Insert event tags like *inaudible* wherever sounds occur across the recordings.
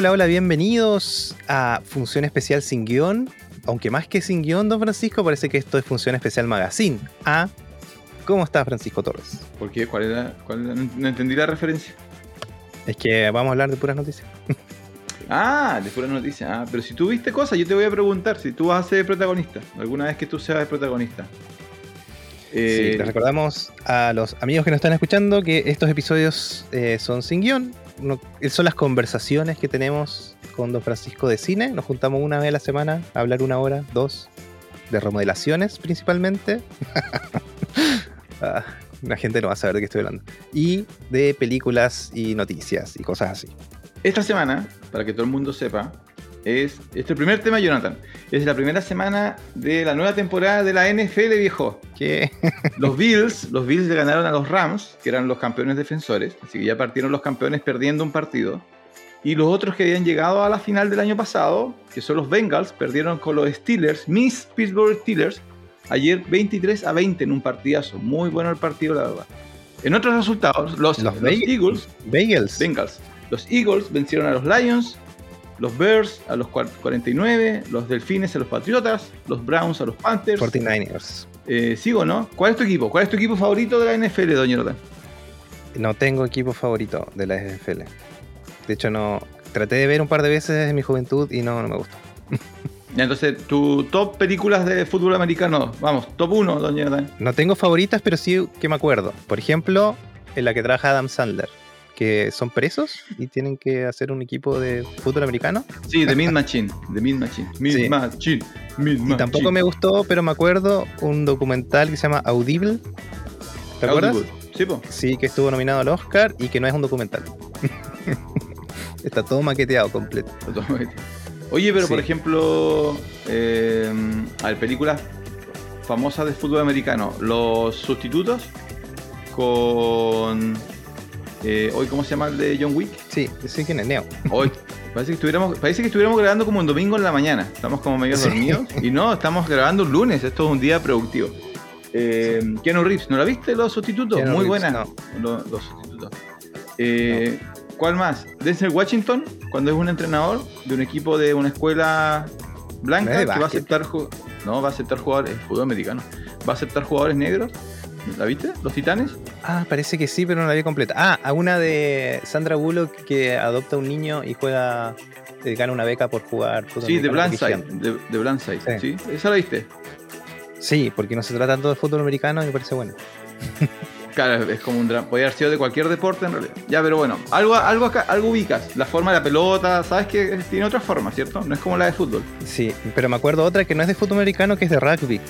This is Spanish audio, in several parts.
Hola, hola, bienvenidos a Función Especial sin guion. Aunque más que sin guion, don Francisco, parece que esto es Función Especial Magazine. Ah, ¿cómo está Francisco Torres? ¿Por qué? ¿Cuál era? cuál era? No entendí la referencia. Es que vamos a hablar de puras noticias. *laughs* Ah, de pura noticia. Ah, pero si tú viste cosas, yo te voy a preguntar si tú vas a ser protagonista. Alguna vez que tú seas el protagonista. Sí, Eh, les recordamos a los amigos que nos están escuchando que estos episodios eh, son sin guion. No- son las conversaciones que tenemos con don Francisco de cine. Nos juntamos una vez a la semana a hablar una hora, dos, de remodelaciones principalmente. *laughs* Ah, la gente no va a saber de qué estoy hablando. Y de películas y noticias y cosas así. Esta semana, para que todo el mundo sepa, es. Este es el primer tema, Jonathan. Es la primera semana de la nueva temporada de la NFL, viejo. ¿Qué? *laughs* Los Bills, los Bills le ganaron a los Rams, que eran los campeones defensores, así que ya partieron los campeones perdiendo un partido. Y los otros que habían llegado a la final del año pasado, que son los Bengals, perdieron con los Steelers, Miss Pittsburgh Steelers, ayer 23 a 20 en un partidazo. Muy bueno el partido, la verdad. En otros resultados, los, Los los Bengals. Eagles. Bengals, los Eagles vencieron a los Lions, los Bears a los cuar- 49, los Delfines a los Patriotas, los Browns a los Panthers. 49ers. Eh, sigo, ¿no? ¿Cuál es tu equipo? ¿Cuál es tu equipo favorito de la NFL, doña Jonathan? No tengo equipo favorito de la NFL. De hecho, no. Traté de ver un par de veces en mi juventud y no, no me gustó. *laughs* Entonces, tu top películas de fútbol americano. Vamos, top 1, doña Jonathan. No tengo favoritas, pero sí que me acuerdo. Por ejemplo, en la que trabaja Adam Sandler, que son presos y tienen que hacer un equipo de fútbol americano. Sí, The Mean Machine. The Mean Machine. *laughs* Mean Sí. Machine. Mean Y tampoco me gustó, pero me acuerdo un documental que se llama Audible. ¿Te acuerdas? Audible. Sí, po. Sí, que estuvo nominado al Oscar y que no es un documental. *laughs* Está todo maqueteado completo. Oye, pero por ejemplo, eh, a ver, películas famosas de fútbol americano. Los sustitutos con. Eh, hoy, ¿cómo se llama el de John Wick? Sí, sí que es Neo. Hoy. Parece que, estuviéramos, parece que estuviéramos grabando como un domingo en la mañana. Estamos como medio Sí. dormidos. Y no, estamos grabando un lunes. Esto es un día productivo. Eh, Keanu Reeves, ¿no la viste los sustitutos? Keanu Muy buena. no. Lo- Los, sustitutos. Eh, ¿Cuál más? Denzel Washington, cuando es un entrenador de un equipo de una escuela blanca No es de que va a aceptar no va a aceptar jugadores, es fútbol americano. Va a aceptar jugadores negros. ¿La viste? ¿Los Titanes? Ah, parece que sí, pero no la vi completa. Ah, a una de Sandra Bullock que adopta un niño y juega, eh, gana una beca por jugar. Sí, de Blindside. De, de Blindside, Sí. ¿sí? ¿Esa la viste? Sí, porque no se trata tanto de fútbol americano y me parece bueno. *laughs* Claro, es como un drama. Podría haber sido de cualquier deporte en realidad. Ya, pero bueno, algo, algo acá, algo ubicas. La forma de la pelota, sabes que tiene otra forma, ¿cierto? No es como la de fútbol. Sí, pero me acuerdo otra que no es de fútbol americano, que es de rugby.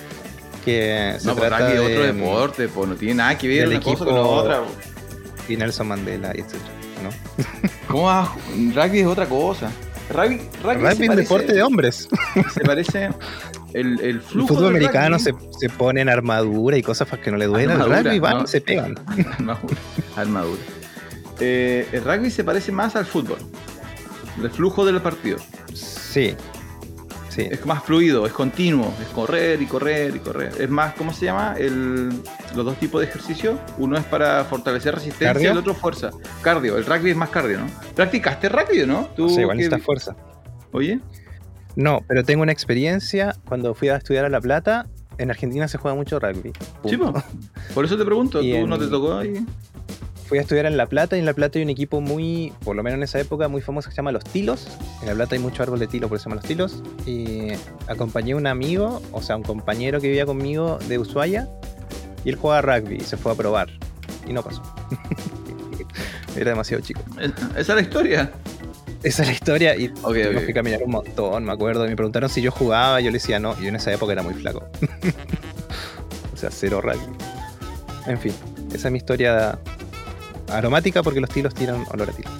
Que se no, pues trata rugby es de, otro deporte, pues no tiene nada que ver una cosa con la equipo- otra. Y Nelson Mandela, etc. ¿no? *laughs* ¿Cómo vas? a ju- Rugby es otra cosa. Rugby, rugby, Rugby es deporte de hombres. *laughs* Se parece el, el El flujo fútbol del americano se, se pone en armadura y cosas para que no le duela. El rugby van no. y se pegan. *laughs* armadura. armadura. Eh, el rugby se parece más al fútbol. El flujo del partido. Sí. Sí. Es más fluido, es continuo, es correr y correr y correr. Es más, ¿cómo se llama? El, los dos tipos de ejercicio. Uno es para fortalecer resistencia ¿Cardio? y el otro fuerza. Cardio, el rugby es más cardio, ¿no? ¿Practicaste rugby, no? ¿Tú Sí, igual necesitas fuerza. Oye, No, pero tengo una experiencia cuando fui a estudiar a La Plata. En Argentina se juega mucho rugby. sí, po. por eso te pregunto, *laughs* ¿tú en- no te tocó ahí? Fui a estudiar en La Plata y en La Plata hay un equipo muy, por lo menos en esa época, muy famoso que se llama Los Tilos. En La Plata hay mucho árbol de tilo, por eso se llama Los Tilos. Y acompañé a un amigo, o sea, un compañero que vivía conmigo de Ushuaia, y él jugaba rugby y se fue a probar. Y no pasó. *laughs* Era demasiado chico. Es- Esa es la historia. Esa es la historia y Ok, tuvimos ok. que caminar un montón, me acuerdo. Y me preguntaron si yo jugaba, yo le decía no. Y yo en esa época era muy flaco. *laughs* o sea, cero rugby. En fin, esa es mi historia aromática porque los tilos tiran olor a tilo.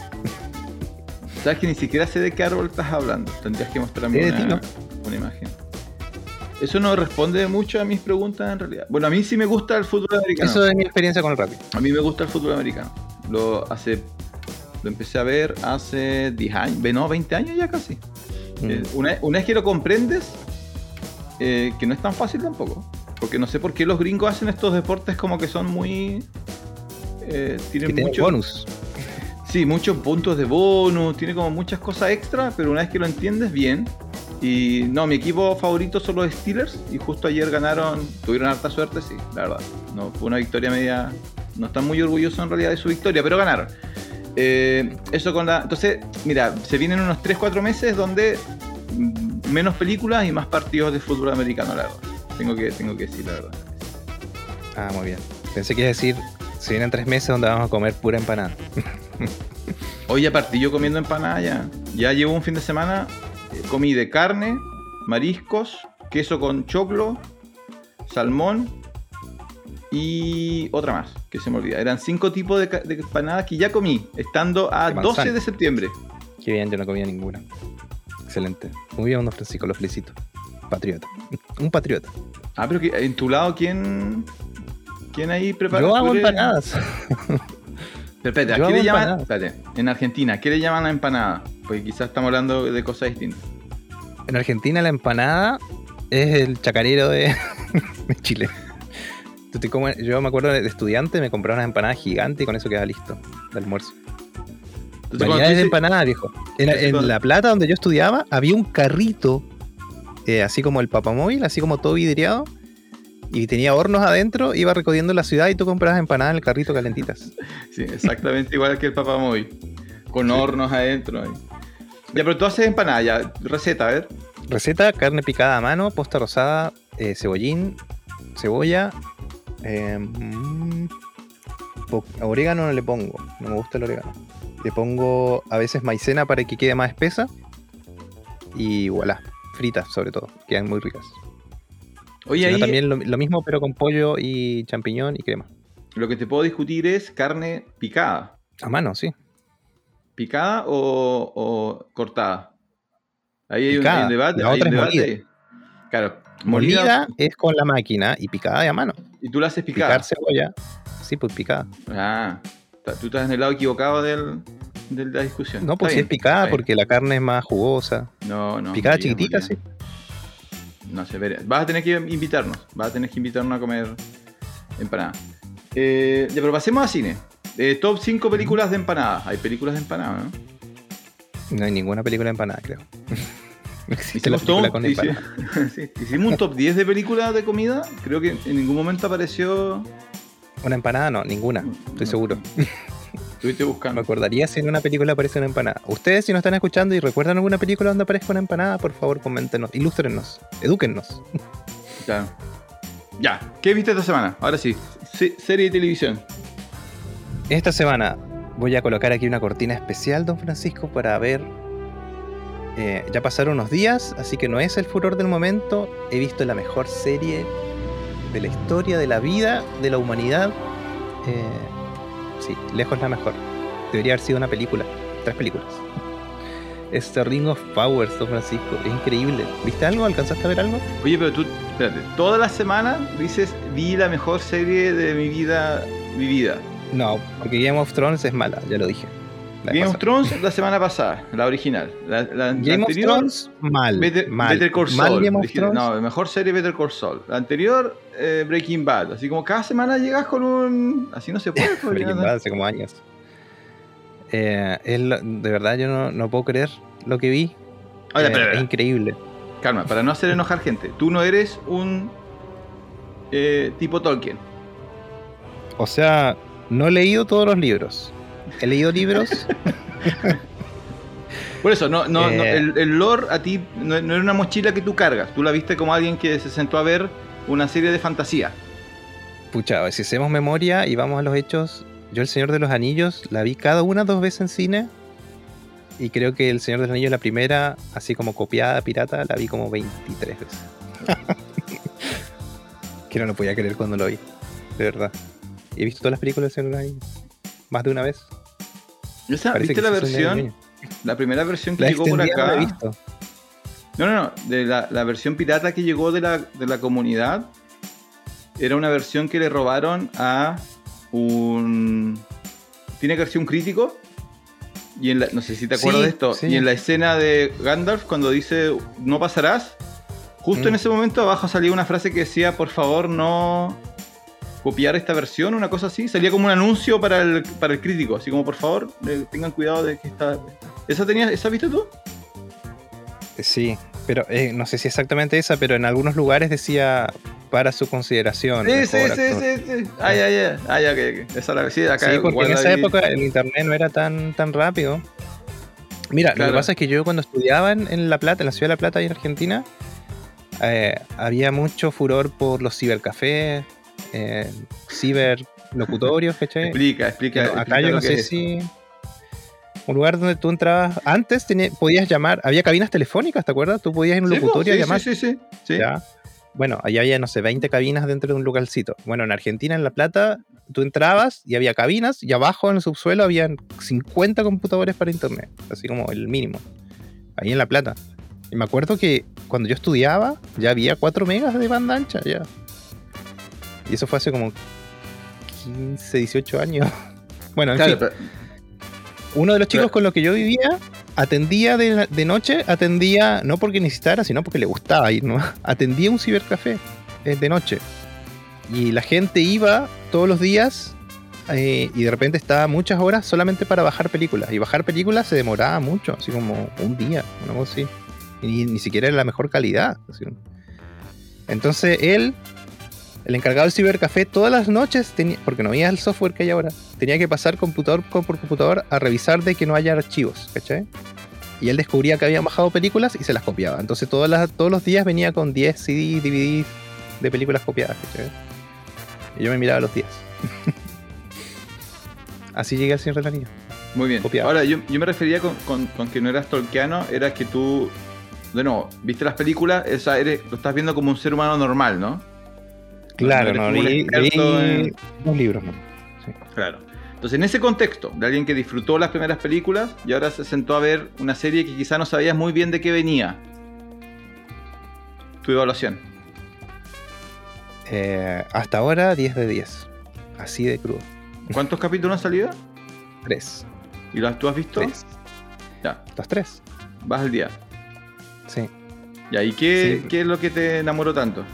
Sabes que ni siquiera sé de qué árbol estás hablando. Tendrías que mostrarme una, tilo. una imagen. Eso no responde mucho a mis preguntas en realidad. Bueno, a mí sí me gusta el fútbol americano. Eso es mi experiencia con el rugby. A mí me gusta el fútbol americano. Lo hace lo empecé a ver hace 10 años, no, 20 años ya casi. Mm. Eh, una, una vez que lo comprendes, eh, que no es tan fácil tampoco. Porque no sé por qué los gringos hacen estos deportes como que son muy... eh, que tiene mucho... bonus. *laughs* Sí, muchos puntos de bonus, tiene como muchas cosas extra, pero una vez que lo entiendes bien. Y no, mi equipo favorito son los Steelers y justo ayer ganaron, tuvieron harta suerte, sí, la verdad. No fue una victoria media, no están muy orgullosos en realidad de su victoria, pero ganaron. Eh, eso con la. Entonces, mira, se vienen unos 3-4 meses donde menos películas y más partidos de fútbol americano, la verdad. Tengo que, tengo que decir la verdad. Ah, muy bien. Pensé que iba a decir, se vienen tres meses donde vamos a comer pura empanada. *laughs* Hoy ya partí yo comiendo empanada ya. Ya llevo un fin de semana, eh, comí de carne, mariscos, queso con choclo, salmón y otra más, que se me olvida. Eran cinco tipos de, empanadas que ya comí, estando a De manzana. 12 de septiembre. Qué bien, yo no comía ninguna. Excelente. Muy bien, don Francisco, lo felicito. Patriota. *laughs* Un patriota. Ah, pero que, en tu lado, ¿quién, quién ahí prepara? Yo ¿Tú hago empanadas. Pero *laughs* espérate, ¿a Yo qué le llaman? empanadas. Espérate, en Argentina, ¿qué le llaman a empanada? Porque quizás estamos hablando de cosas distintas. En Argentina la empanada es el chacarero de, *laughs* de Chile. Tú te comes- yo me acuerdo de estudiante, me compraba unas empanadas gigantes y con eso quedaba listo de almuerzo. Variedades de empanadas, viejo. En, La Plata, donde yo estudiaba, había un carrito, eh, así como el papamóvil, así como todo vidriado, y tenía hornos adentro, iba recorriendo la ciudad y tú comprabas empanadas en el carrito calentitas. Sí, exactamente igual que el papamóvil. Con hornos adentro. Ya, pero tú haces empanada, ya. Receta, a ver. Receta, carne picada a mano, posta rosada, eh, cebollín, cebolla, eh, mm, orégano no le pongo, no me gusta el orégano. Le pongo a veces maicena para que quede más espesa y voilà, fritas sobre todo, quedan muy ricas. Oye, ahí también lo, lo mismo pero con pollo y champiñón y crema. lo que te puedo discutir es carne picada. A mano, sí. ¿Picada o, o cortada? Ahí hay un, Picada. hay un debate. La hay otra un es debate. molida. Claro, Molida, molida, es con la máquina y picada de a mano. y tú la haces picada. Picar cebolla, sí, pues picada. Ah, tú estás en el lado equivocado del, de la discusión. No, pues si es picada porque la carne es más jugosa. No, no. picada molida, chiquitita, molida. sí. No sé, veré. vas a tener que invitarnos. Vas a tener que invitarnos a comer empanada. Eh, ya, pero pasemos a cine. Eh, top 5 películas de empanada. Hay películas de empanada, ¿no? No hay ninguna película de empanada, creo. *laughs* No Hicimos, con *laughs* sí, hicimos un top 10 de películas de comida. Creo que en ningún momento apareció. Una empanada no, ninguna, estoy No. seguro. *laughs* Estuviste Me buscando. acordaría si en una película aparece una empanada. Ustedes, si nos están escuchando y recuerdan alguna película donde aparezca una empanada, por favor, coméntenos, ilústrenos, edúquennos. *laughs* Ya. Ya. ¿Qué viste esta semana? Ahora sí. Se- serie de televisión. Esta semana voy a colocar aquí una cortina especial, don Francisco, para ver. eh, ya pasaron unos días, así que no es el furor del momento. He visto la mejor serie de la historia, de la vida, de la humanidad. Eh, sí, lejos la mejor. Debería haber sido una película, tres películas. Es The Ring of Powers, don Francisco. Es increíble. ¿Viste algo? ¿Alcanzaste a ver algo? Oye, pero tú, espérate, toda la semana dices, vi la mejor serie de mi vida vivida. No, porque Game of Thrones es mala, ya lo dije. La Game of. Thrones la semana pasada, la original. La, la- la Game of Thrones, mal. Better, mal. Better Call Mal Saul. Game of Dijiste, Thrones. No, mejor serie Better Call Saul. La anterior, eh, Breaking Bad. Así como cada semana llegas con un... Así no se puede. *laughs* pues, Breaking Bad hace como años. Eh, es lo- de verdad, yo no, no puedo creer lo que vi. Oye, Eh, espera, es increíble. Calma, para no hacer enojar gente. Tú no eres un tipo Tolkien. O sea, no he leído todos los libros. He leído libros. *laughs* Por eso, no, no, no, el, el lore a ti no, no era una mochila que tú cargas. Tú la viste como alguien que se sentó a ver una serie de fantasía. Pucha, si hacemos memoria y vamos a los hechos, yo El Señor de los Anillos la vi cada una dos veces en cine. Y creo que El Señor de los Anillos, la primera, así como copiada, pirata, la vi como 23 veces. *laughs* que no lo podía creer cuando lo vi. De verdad. Y he visto todas las películas del Señor de los Anillos. Más de una vez. ¿Viste la versión? La primera versión que La llegó por no la acá. he visto. No, no, no. De la, la versión pirata que llegó de la, de la comunidad era una versión que le robaron a un. Tiene que ser un crítico. Y en la, no sé si te acuerdas Sí, de esto. sí. Y en la escena de Gandalf, cuando dice no pasarás, justo en Mm. ese momento abajo salía una frase que decía: por favor, no. copiar esta versión, una cosa así. Salía como un anuncio para el, para el crítico, así como por favor, eh, tengan cuidado de que esta. ¿Esa tenía, esa viste tú? Sí, pero eh, no sé si exactamente esa, pero en algunos lugares decía para su consideración. Sí, sí, sí, sí, sí. Ah, ya, ya. Ah, ya, que Esa la sí, acá sí, porque en esa época el internet no era tan, tan rápido. Mira, lo que pasa es que yo cuando estudiaba en La Plata, en la ciudad de La Plata, ahí en Argentina, eh, había mucho furor por los cibercafés, eh, ciberlocutorios, ¿cachai? Explica, explica. acá yo no sé si. Un lugar donde tú entrabas. Antes podías llamar, había cabinas telefónicas, ¿te acuerdas? Tú podías ir a un locutorio sí, llamar. Sí, sí, sí. Bueno, allá había, no sé, 20 cabinas dentro de un localcito. Bueno, en Argentina, en La Plata, tú entrabas y había cabinas y abajo en el subsuelo habían 50 computadores para internet, así como el mínimo. Ahí en La Plata. Y me acuerdo que cuando yo estudiaba ya había 4 megas de banda ancha ya. Y eso fue hace como 15, 18 años. *laughs* Bueno, en fin. Uno de los chicos con los que yo vivía atendía de, noche, atendía no porque necesitara, sino porque le gustaba ir, ¿no? *laughs* Atendía un cibercafé eh, de noche. Y la gente iba todos los días eh, y de repente estaba muchas horas solamente para bajar películas. Y bajar películas se demoraba mucho, así como un día, una cosa así. Y ni, siquiera era la mejor calidad. Entonces él, el encargado del cibercafé, todas las noches, tenía, porque no había el software que hay ahora, tenía que pasar computador por computador a revisar de que no haya archivos, ¿cachai? Y él descubría que habían bajado películas y se las copiaba. Entonces todas las, todos los días venía con 10 CDs, DVDs de películas copiadas, ¿cachai? Y yo me miraba los días. *laughs* Así llegué al Señor de la Muy bien. Ahora, yo, me refería con, que no eras tolkiano, era que tú de nuevo, viste las películas, esa eres, lo estás viendo como un ser humano normal, ¿no? Claro, no, leí, dos libros, ¿no? Claro. Entonces, en ese contexto, de alguien que disfrutó las primeras películas y ahora se sentó a ver una serie que quizá no sabías muy bien de qué venía. Tu evaluación. Eh, hasta ahora, 10 de 10. Así de crudo. ¿Cuántos capítulos han salido? Tres. ¿Y los tú has visto? Tres. Ya. Los tres. Vas al día. Sí. ¿Y ahí qué, es lo que te enamoró tanto?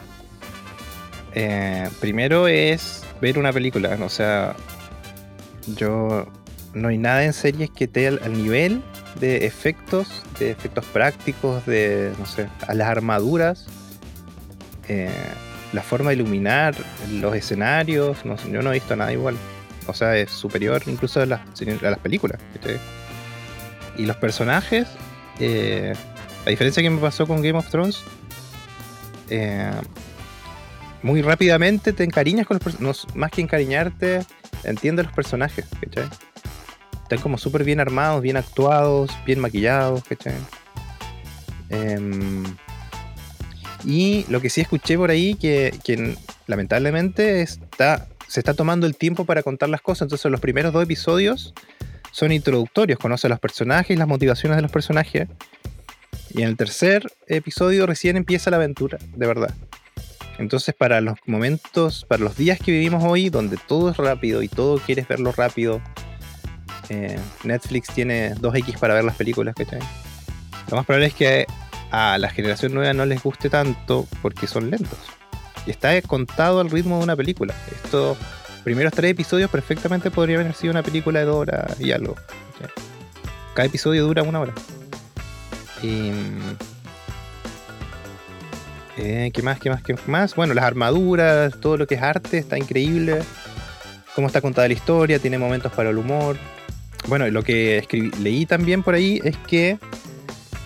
Eh, primero es ver una película. O sea, yo no hay nada en series que esté al, nivel de efectos, de efectos prácticos, de, no sé, a las armaduras, eh, la forma de iluminar, los escenarios, no yo no he visto nada igual. O sea, es superior incluso a las, a las películas. Y los personajes, eh, la diferencia que me pasó con Game of Thrones, eh, muy rápidamente te encariñas con los personajes. Más que encariñarte, entiendes los personajes, ¿cachai? Están como súper bien armados, bien actuados, bien maquillados, ¿cachai? Em, y lo que sí escuché por ahí, que, lamentablemente está, se está tomando el tiempo para contar las cosas. Entonces los primeros dos episodios son introductorios, conoce los personajes, las motivaciones de los personajes. Y en el tercer episodio recién empieza la aventura, de verdad. Entonces, para los momentos, para los días que vivimos hoy, donde todo es rápido y todo quieres verlo rápido, eh, Netflix tiene 2X para ver las películas, ¿cachai? Lo más probable es que a la generación nueva no les guste tanto porque son lentos. Y está contado al ritmo de una película. Estos primeros tres episodios perfectamente podrían haber sido una película de dos horas y algo. Cada episodio dura una hora. Y, eh, ¿Qué más? ¿Qué más? ¿Qué más? Bueno, las armaduras, todo lo que es arte está increíble. Cómo está contada la historia, tiene momentos para el humor. Bueno, lo que leí también por ahí es que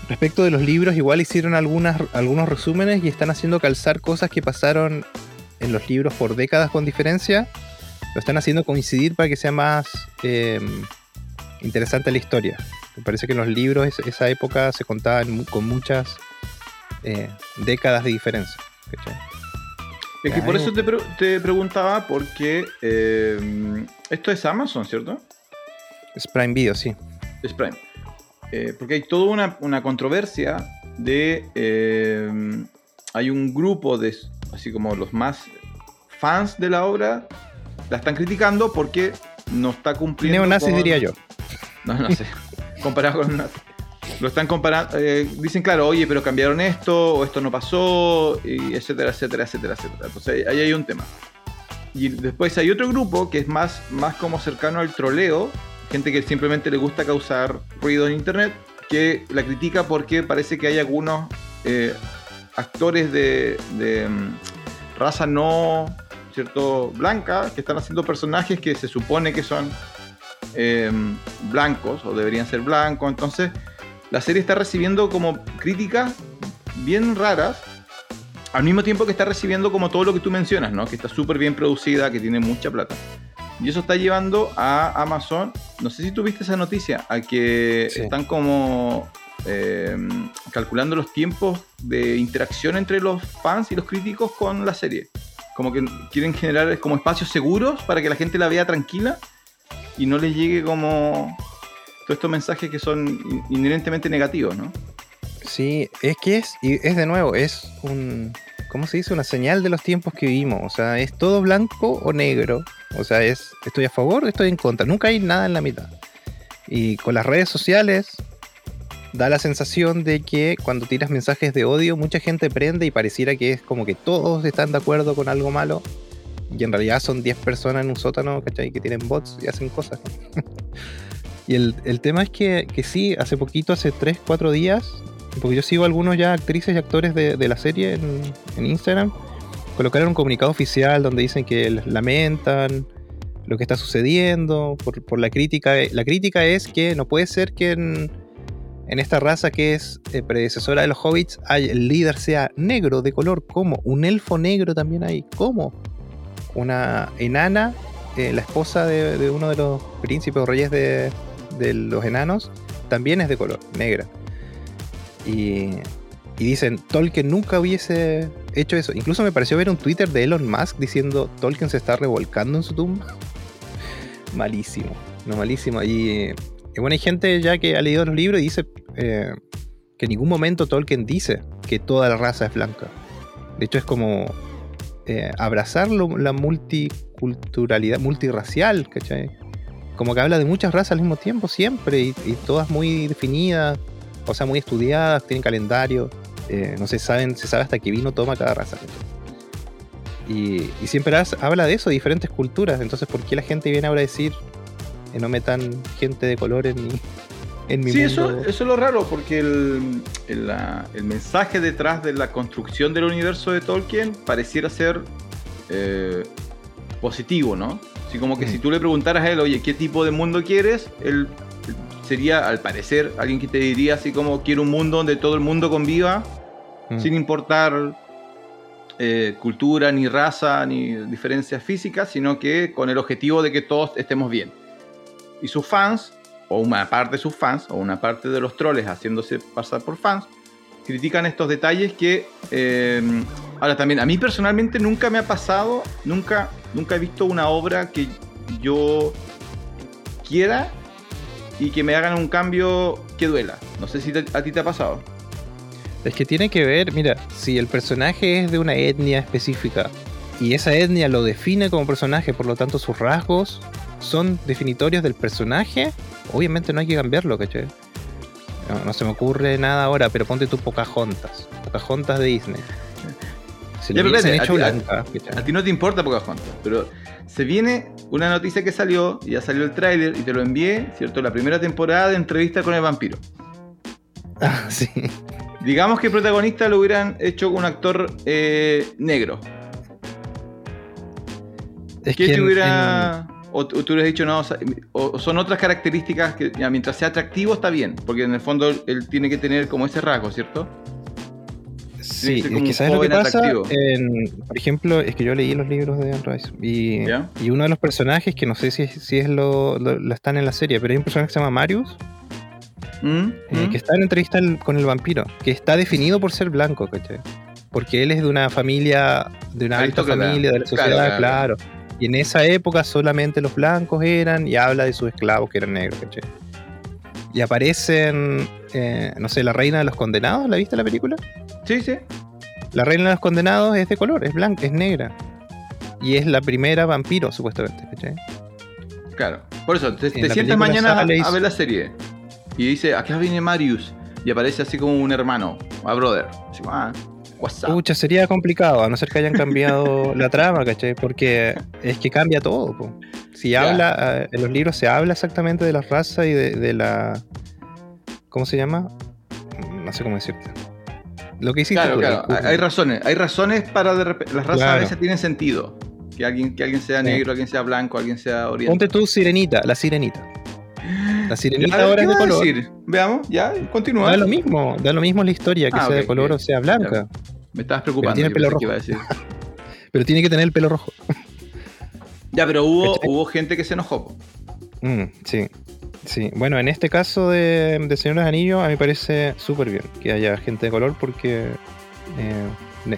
respecto de los libros, igual hicieron algunos resúmenes y están haciendo calzar cosas que pasaron en los libros por décadas con diferencia. Lo están haciendo coincidir para que sea más em, interesante la historia. Me parece que en los libros esa época se contaban con muchas eh, décadas de diferencia. Es que por eso te, preguntaba, porque eh, esto es Amazon, ¿cierto? Es Prime Video, sí. Es Prime. Eh, porque hay toda una, controversia de... hay un grupo de, así como los más fans de la obra, la están criticando porque no está cumpliendo... Neonazis diría yo. No, no sé. *laughs* comparado con lo están comparando, eh, dicen claro, oye, pero cambiaron esto, o esto no pasó, y etcétera, etcétera, etcétera, etcétera. Entonces ahí hay un tema. y después hay otro grupo que es más, más como cercano al troleo, gente que simplemente le gusta causar ruido en internet, que la critica porque parece que hay algunos eh, actores de, de mm, raza no cierto blanca que están haciendo personajes que se supone que son eh, blancos o deberían ser blancos. Entonces, la serie está recibiendo como críticas bien raras, al mismo tiempo que está recibiendo como todo lo que tú mencionas, ¿no? Que está súper bien producida, que tiene mucha plata. Y eso está llevando a Amazon, no sé si tuviste esa noticia, a que Sí. están como eh, calculando los tiempos de interacción entre los fans y los críticos con la serie. Como que quieren generar como espacios seguros para que la gente la vea tranquila y no les llegue como estos mensajes que son in- inherentemente negativos, ¿no? Sí, es que es, y es de nuevo, es un, ¿cómo se dice? Una señal de los tiempos que vivimos. O sea, es todo blanco o negro. O sea, es, estoy a favor o estoy en contra. Nunca hay nada en la mitad. Y con las redes sociales da la sensación de que cuando tiras mensajes de odio, mucha gente prende y pareciera que es como que todos están de acuerdo con algo malo. Y en realidad son 10 personas en un sótano, ¿cachai? Que tienen bots y hacen cosas. *laughs* y el, el tema es que, que sí, hace poquito, hace 3, 4 días, porque yo sigo algunos ya actrices y actores de, de la serie en, en Instagram, colocaron un comunicado oficial donde dicen que lamentan lo que está sucediendo por, por la crítica. La crítica es que no puede ser que en, en esta raza que es eh, predecesora de los hobbits hay- el líder sea negro de color. ¿Cómo? Un elfo negro también hay. ¿Cómo? Una enana, eh, la esposa de, de uno de los príncipes o reyes de, de los enanos, también es de color, negra. Y, y dicen, Tolkien nunca hubiese hecho eso. Incluso me pareció ver un Twitter de Elon Musk diciendo, Tolkien se está revolcando en su tumba. *laughs* malísimo, no malísimo. Y, bueno, hay gente ya que ha leído los libros y dice eh, que en ningún momento Tolkien dice que toda la raza es blanca. De hecho, es como eh, abrazar la multiculturalidad, multirracial, ¿cachai? Como que habla de muchas razas al mismo tiempo, siempre, y, y todas muy definidas, o sea, muy estudiadas, tienen calendario, eh, no se saben, se sabe hasta qué vino toma cada raza. Y, y siempre has- habla de eso, de diferentes culturas, entonces, ¿por qué la gente viene ahora a decir que no metan gente de color en mi, *laughs* en mi Sí, eso, es lo raro, porque el, el, la- el mensaje detrás de la construcción del universo de Tolkien pareciera ser eh, positivo, ¿no? Así como que Mm. si tú le preguntaras a él, oye, ¿qué tipo de mundo quieres? Él sería, al parecer, alguien que te diría así como, quiero un mundo donde todo el mundo conviva, Mm. sin importar eh, cultura, ni raza, ni diferencias físicas, sino que con el objetivo de que todos estemos bien. Y sus fans, o una parte de sus fans, o una parte de los troles haciéndose pasar por fans, critican estos detalles que... eh, ahora también, a mí personalmente nunca me ha pasado, nunca, nunca he visto una obra que yo quiera y que me hagan un cambio que duela. No sé si a ti te ha pasado. Es que tiene que ver, mira, si el personaje es de una etnia específica y esa etnia lo define como personaje, por lo tanto sus rasgos son definitorios del personaje, obviamente no hay que cambiarlo, ¿cachai? No, se me ocurre nada ahora, pero ponte tu Pocahontas. Pocahontas de Disney. Si Ya, pero hecho a blanca. A ti no te importa Pocahontas, pero se viene una noticia que salió, y ya salió el tráiler y te lo envié, ¿cierto? La primera temporada de entrevista con el vampiro. *laughs* Ah, sí. Digamos que el protagonista lo hubieran hecho con un actor eh, negro. Es ¿Qué que te en- hubiera... O, o tú hubieras dicho, no, o, son otras características que ya, mientras sea atractivo está bien, porque en el fondo él tiene que tener como ese rasgo, ¿cierto? Sí, es que ¿sabes lo que pasa? En- por ejemplo, es que yo leí los libros de Anne Rice y, y uno de los personajes, que no sé si, si es lo, lo- lo están en la serie, pero hay un personaje que se llama Marius, ¿Mm? eh, ¿Mm? que está en entrevista con el vampiro, que está definido por ser blanco, ¿cachai? Porque él es de una familia, de una alta familia, de la sociedad, claro. claro, Y en esa época solamente los blancos eran, y habla de sus esclavos que eran negros, ¿cachai? Y aparecen, eh, no sé, la reina de los condenados, ¿la viste la película? Sí, sí. La reina de los condenados es de color, es blanca, es negra. Y es la primera vampiro, supuestamente, ¿cachai? Claro. Por eso, te, te sientas mañana a ver la serie y dice, acá viene Marius. Y aparece así como un hermano, a brother. Así ah, WhatsApp. Pucha, sería complicado, a no ser que hayan cambiado *laughs* la trama, ¿cachai? Porque es que cambia todo. po. Si habla, eh, en los libros se habla exactamente de la raza y de, de la. ¿Cómo se llama? No sé cómo decirte. Lo que hiciste Claro, tú, claro. el- Hay hay razones. Hay razones para de repente. Las razas a veces tienen sentido. Que alguien, que alguien sea Sí. negro, alguien sea blanco, alguien sea oriental. Ponte tú sirenita, la sirenita. La sirenita ahora ¿qué es de color. decir? Veamos, ya, continúa. Da lo mismo, da lo mismo la historia, que Ah, sea de color o sea blanca. Me estabas preocupando. tiene yo pelo rojo. iba a decir. *laughs* Pero tiene que tener el pelo rojo. Ya, pero hubo, hubo gente que se enojó. Mm, sí. Sí, bueno, en este caso de, de Señor de los Anillos, a mí me parece súper bien que haya gente de color porque eh,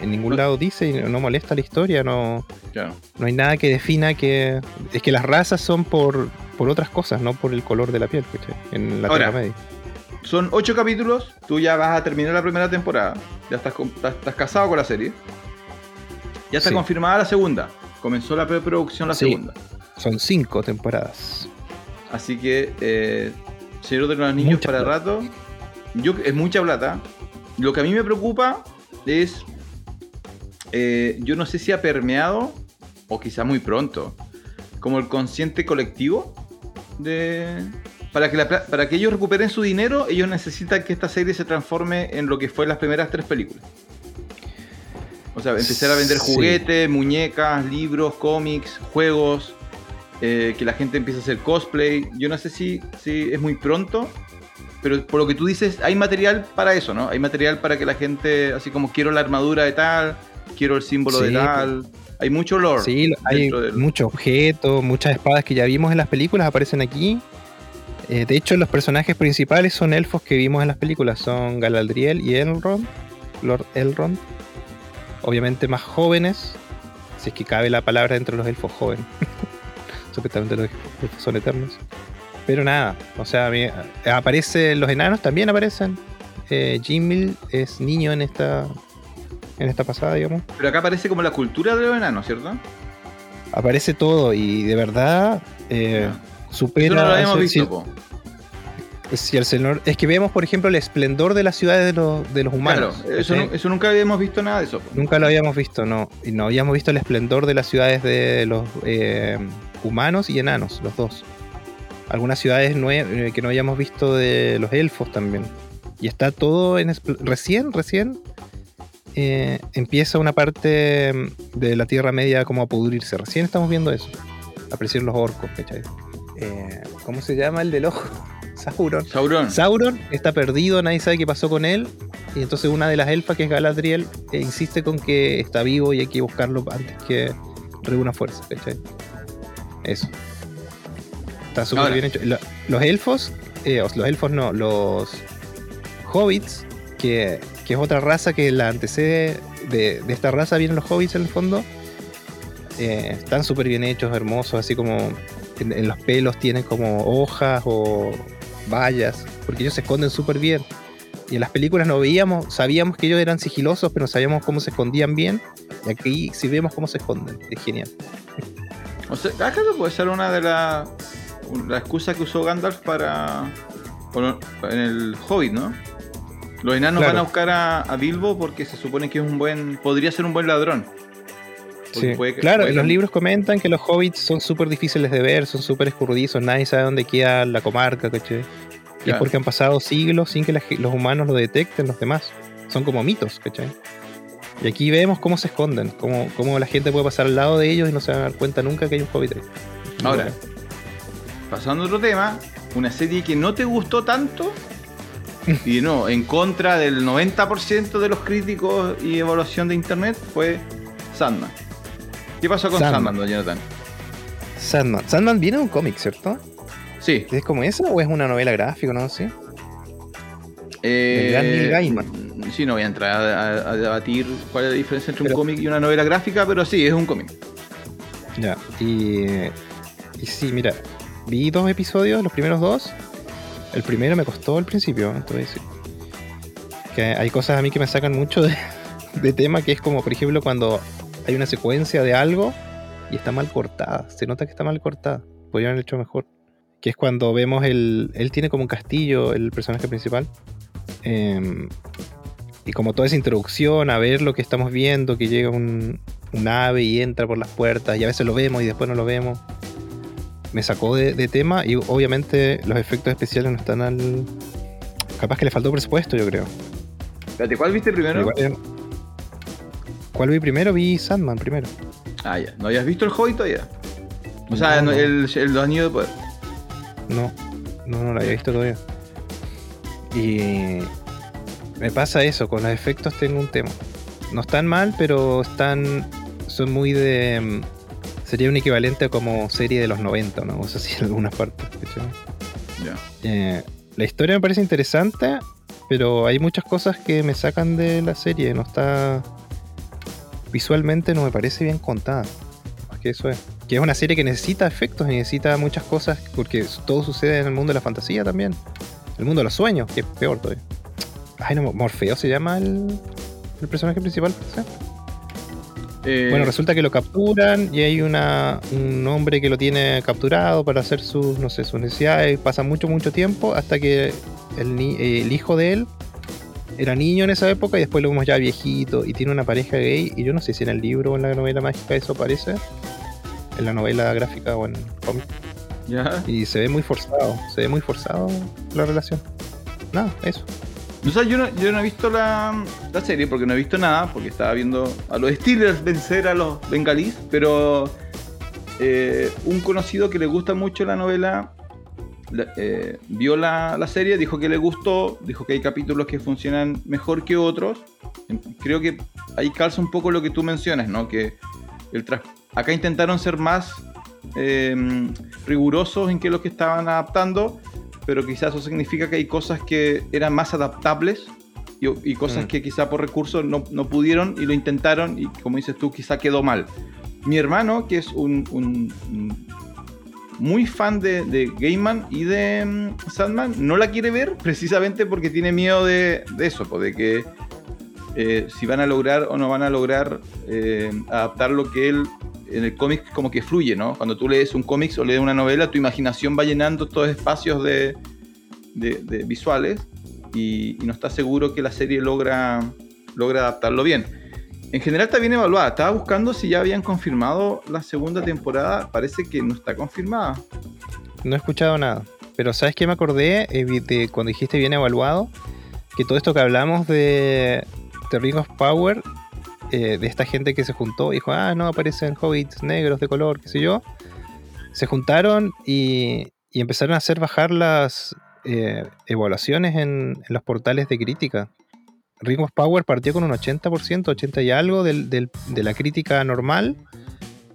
en ningún lado dice y no molesta la historia, no, Claro. no hay nada que defina que. Es que las razas son por, por otras cosas, no por el color de la piel. En la Ahora, Tierra Media. Son ocho capítulos. Tú ya vas a terminar la primera temporada. Ya estás, con- estás, estás casado con la serie. Ya está Sí. confirmada la segunda. Comenzó la preproducción la Sí. segunda. Son cinco temporadas. Así que, eh, Señor de los Niños Mucha para plata. rato. Yo, es mucha plata. Lo que a mí me preocupa es. eh, yo no sé si ha permeado, o quizá muy pronto, como el consciente colectivo de. Para que, la para que ellos recuperen su dinero, ellos necesitan que esta serie se transforme en lo que fue las primeras tres películas. O sea, empezar a vender Sí. juguetes, muñecas, libros, cómics, juegos, eh, que la gente empiece a hacer cosplay. Yo no sé si, si es muy pronto, pero por lo que tú dices, hay material para eso, ¿no? Hay material para que la gente, así como quiero la armadura de tal, quiero el símbolo de tal. Hay mucho lore. Sí, hay del- muchos objetos, muchas espadas que ya vimos en las películas aparecen aquí. Eh, de hecho, los personajes principales son elfos que vimos en las películas. Son Galadriel y Elrond. Lord Elrond. Obviamente más jóvenes. Si es que cabe la palabra entre los elfos jóvenes. *laughs* Supuestamente los son eternos. Pero nada, o sea, a mí- aparecen los enanos, también aparecen. Eh, Jimmy es niño en esta en esta pasada, digamos. Pero acá aparece como la cultura de los enanos, ¿cierto? Aparece todo y de verdad eh, supera. Eso no lo habíamos visto, si el señor, es que vemos, por ejemplo, el esplendor de las ciudades de los, de los humanos. Claro, eso, nu- eso nunca habíamos visto nada de eso. po. Nunca lo habíamos visto, no. Y no habíamos visto el esplendor de las ciudades de los eh, humanos y enanos, los dos. Algunas ciudades nue- eh, que no habíamos visto de los elfos también. Y está todo en recién, recién eh, empieza una parte de la Tierra Media como a pudrirse. Recién estamos viendo eso. Aparecieron los orcos, ¿cachai? Eh, ¿Cómo se llama el del ojo? *laughs* Sauron. Sauron. Sauron está perdido, nadie sabe qué pasó con él. Y entonces una de las elfas, que es Galadriel, eh, insiste con que está vivo y hay que buscarlo antes que reúna fuerza. ¿cachai? Eso. Está súper Ahora. bien hecho. Lo- los elfos, eh, os- los elfos no, los hobbits, que, que es otra raza que la antecede, de, de esta raza vienen los hobbits en el fondo. eh, están súper bien hechos, hermosos, así como en, en los pelos tienen como hojas o vallas, porque ellos se esconden súper bien. Y en las películas no veíamos, sabíamos que ellos eran sigilosos, pero no sabíamos cómo se escondían bien. Y aquí sí vemos cómo se esconden, es genial. O sea, ¿acaso puede ser una de las la excusa que usó Gandalf para en el Hobbit, ¿no? Los enanos Claro. van a buscar a, a Bilbo porque se supone que es un buen, podría ser un buen ladrón. Sí. puede claro, puede los libros comentan que los hobbits son súper difíciles de ver, son súper escurridizos, nadie sabe dónde queda la comarca, ¿cachai? Y es Claro. porque han pasado siglos sin que la los humanos lo detecten, los demás. Son como mitos, ¿cachai? Y aquí vemos cómo se esconden, cómo, cómo la gente puede pasar al lado de ellos y no se va a dar cuenta nunca que hay un hobbit ahí. Ahora, pasando a otro tema, una serie que no te gustó tanto *laughs* y no, en contra del 90% de los críticos y evaluación de internet fue Sandman. ¿Qué pasó con Sandman. Sandman, Jonathan? Sandman. Sandman viene de un cómic, ¿cierto? Sí. ¿Es como esa o es una novela gráfica, no sé? Eh, gran Neil Gaiman. Sí, no voy a entrar a, debatir cuál es la diferencia entre Pero- un cómic y una novela gráfica, pero sí, es un cómic. Ya, y, y sí, mira, vi dos episodios, los primeros dos. El primero me costó al principio, a decir. Que hay cosas a mí que me sacan mucho de, de tema, que es como, por ejemplo, cuando hay una secuencia de algo y está mal cortada. Se nota que está mal cortada. Podrían haber hecho mejor. Que es cuando vemos el. Él tiene como un castillo, el personaje principal. em, y como toda esa introducción a ver lo que estamos viendo, que llega un, un ave y entra por las puertas, y a veces lo vemos y después no lo vemos, me sacó de, de tema y obviamente los efectos especiales no están al... Capaz que le faltó presupuesto, yo creo. Espérate, ¿cuál viste primero? Igual ¿Cuál vi primero? Vi Sandman primero. Ah, ya. ¿No habías visto el Hobbit todavía? O sea, No, no, no. el, el Los Anillos de Poder. No, no, no la había visto todavía. Y me pasa eso, con los efectos tengo un tema. No están mal, pero están. Son muy de. mm, Sería un equivalente a como serie de los 90, ¿no? O sea, sí, en algunas partes. Ya. Eh, la historia me parece interesante, pero hay muchas cosas que me sacan de la serie. No está. Visualmente no me parece bien contada. Más que eso es. Que es una serie que necesita efectos, necesita muchas cosas, porque todo sucede en el mundo de la fantasía también. El mundo de los sueños, que es peor todavía. Ay, no, Morfeo se llama el, el personaje principal. ¿sí? Eh, Bueno, resulta que lo capturan y hay una, un hombre que lo tiene capturado para hacer sus, no sé, sus necesidades. Pasa mucho, mucho tiempo hasta que el, hijo de él era niño en esa época y después lo vemos ya viejito y tiene una pareja gay. Y yo no sé si en el libro o en la novela mágica eso aparece. En la novela gráfica o en el cómic. ya. Y se ve muy forzado, se ve muy forzado la relación. Nada, eso. O sea, yo no, yo no he visto la, la serie porque no he visto nada, porque estaba viendo a los Steelers vencer a los bengalíes, pero eh, un conocido que le gusta mucho la novela la- eh, vio la, la serie, dijo que le gustó, dijo que hay capítulos que funcionan mejor que otros. Creo que ahí calza un poco lo que tú mencionas, ¿no? Que el acá intentaron ser más eh, rigurosos en qué es lo que estaban adaptando, pero quizás eso significa que hay cosas que eran más adaptables y, y cosas Mm. que quizá por recursos no, no pudieron y lo intentaron y como dices tú, quizá quedó mal. Mi hermano, que es un, un- un muy fan de, de Gaiman y de mm, Sandman, no la quiere ver precisamente porque tiene miedo de, de eso, pues, de que eh, si van a lograr o no van a lograr eh, adaptar lo que él en el cómic como que fluye, ¿no? Cuando tú lees un cómic o lees una novela, tu imaginación va llenando estos espacios de, de- de visuales y, no está seguro que la serie logra, logra adaptarlo bien. En general está bien evaluada. Estaba buscando si ya habían confirmado la segunda temporada. Parece que no está confirmada. No he escuchado nada. Pero ¿sabes qué me acordé de cuando dijiste bien evaluado? Que todo esto que hablamos de The Ring of Power, eh, de esta gente que se juntó y dijo, ah, no, aparecen hobbits negros de color, qué sé yo. Se juntaron y, y empezaron a hacer bajar las eh, evaluaciones en, en los portales de crítica. Ring of Power partió con un 80%, 80 y algo del- del- de la crítica normal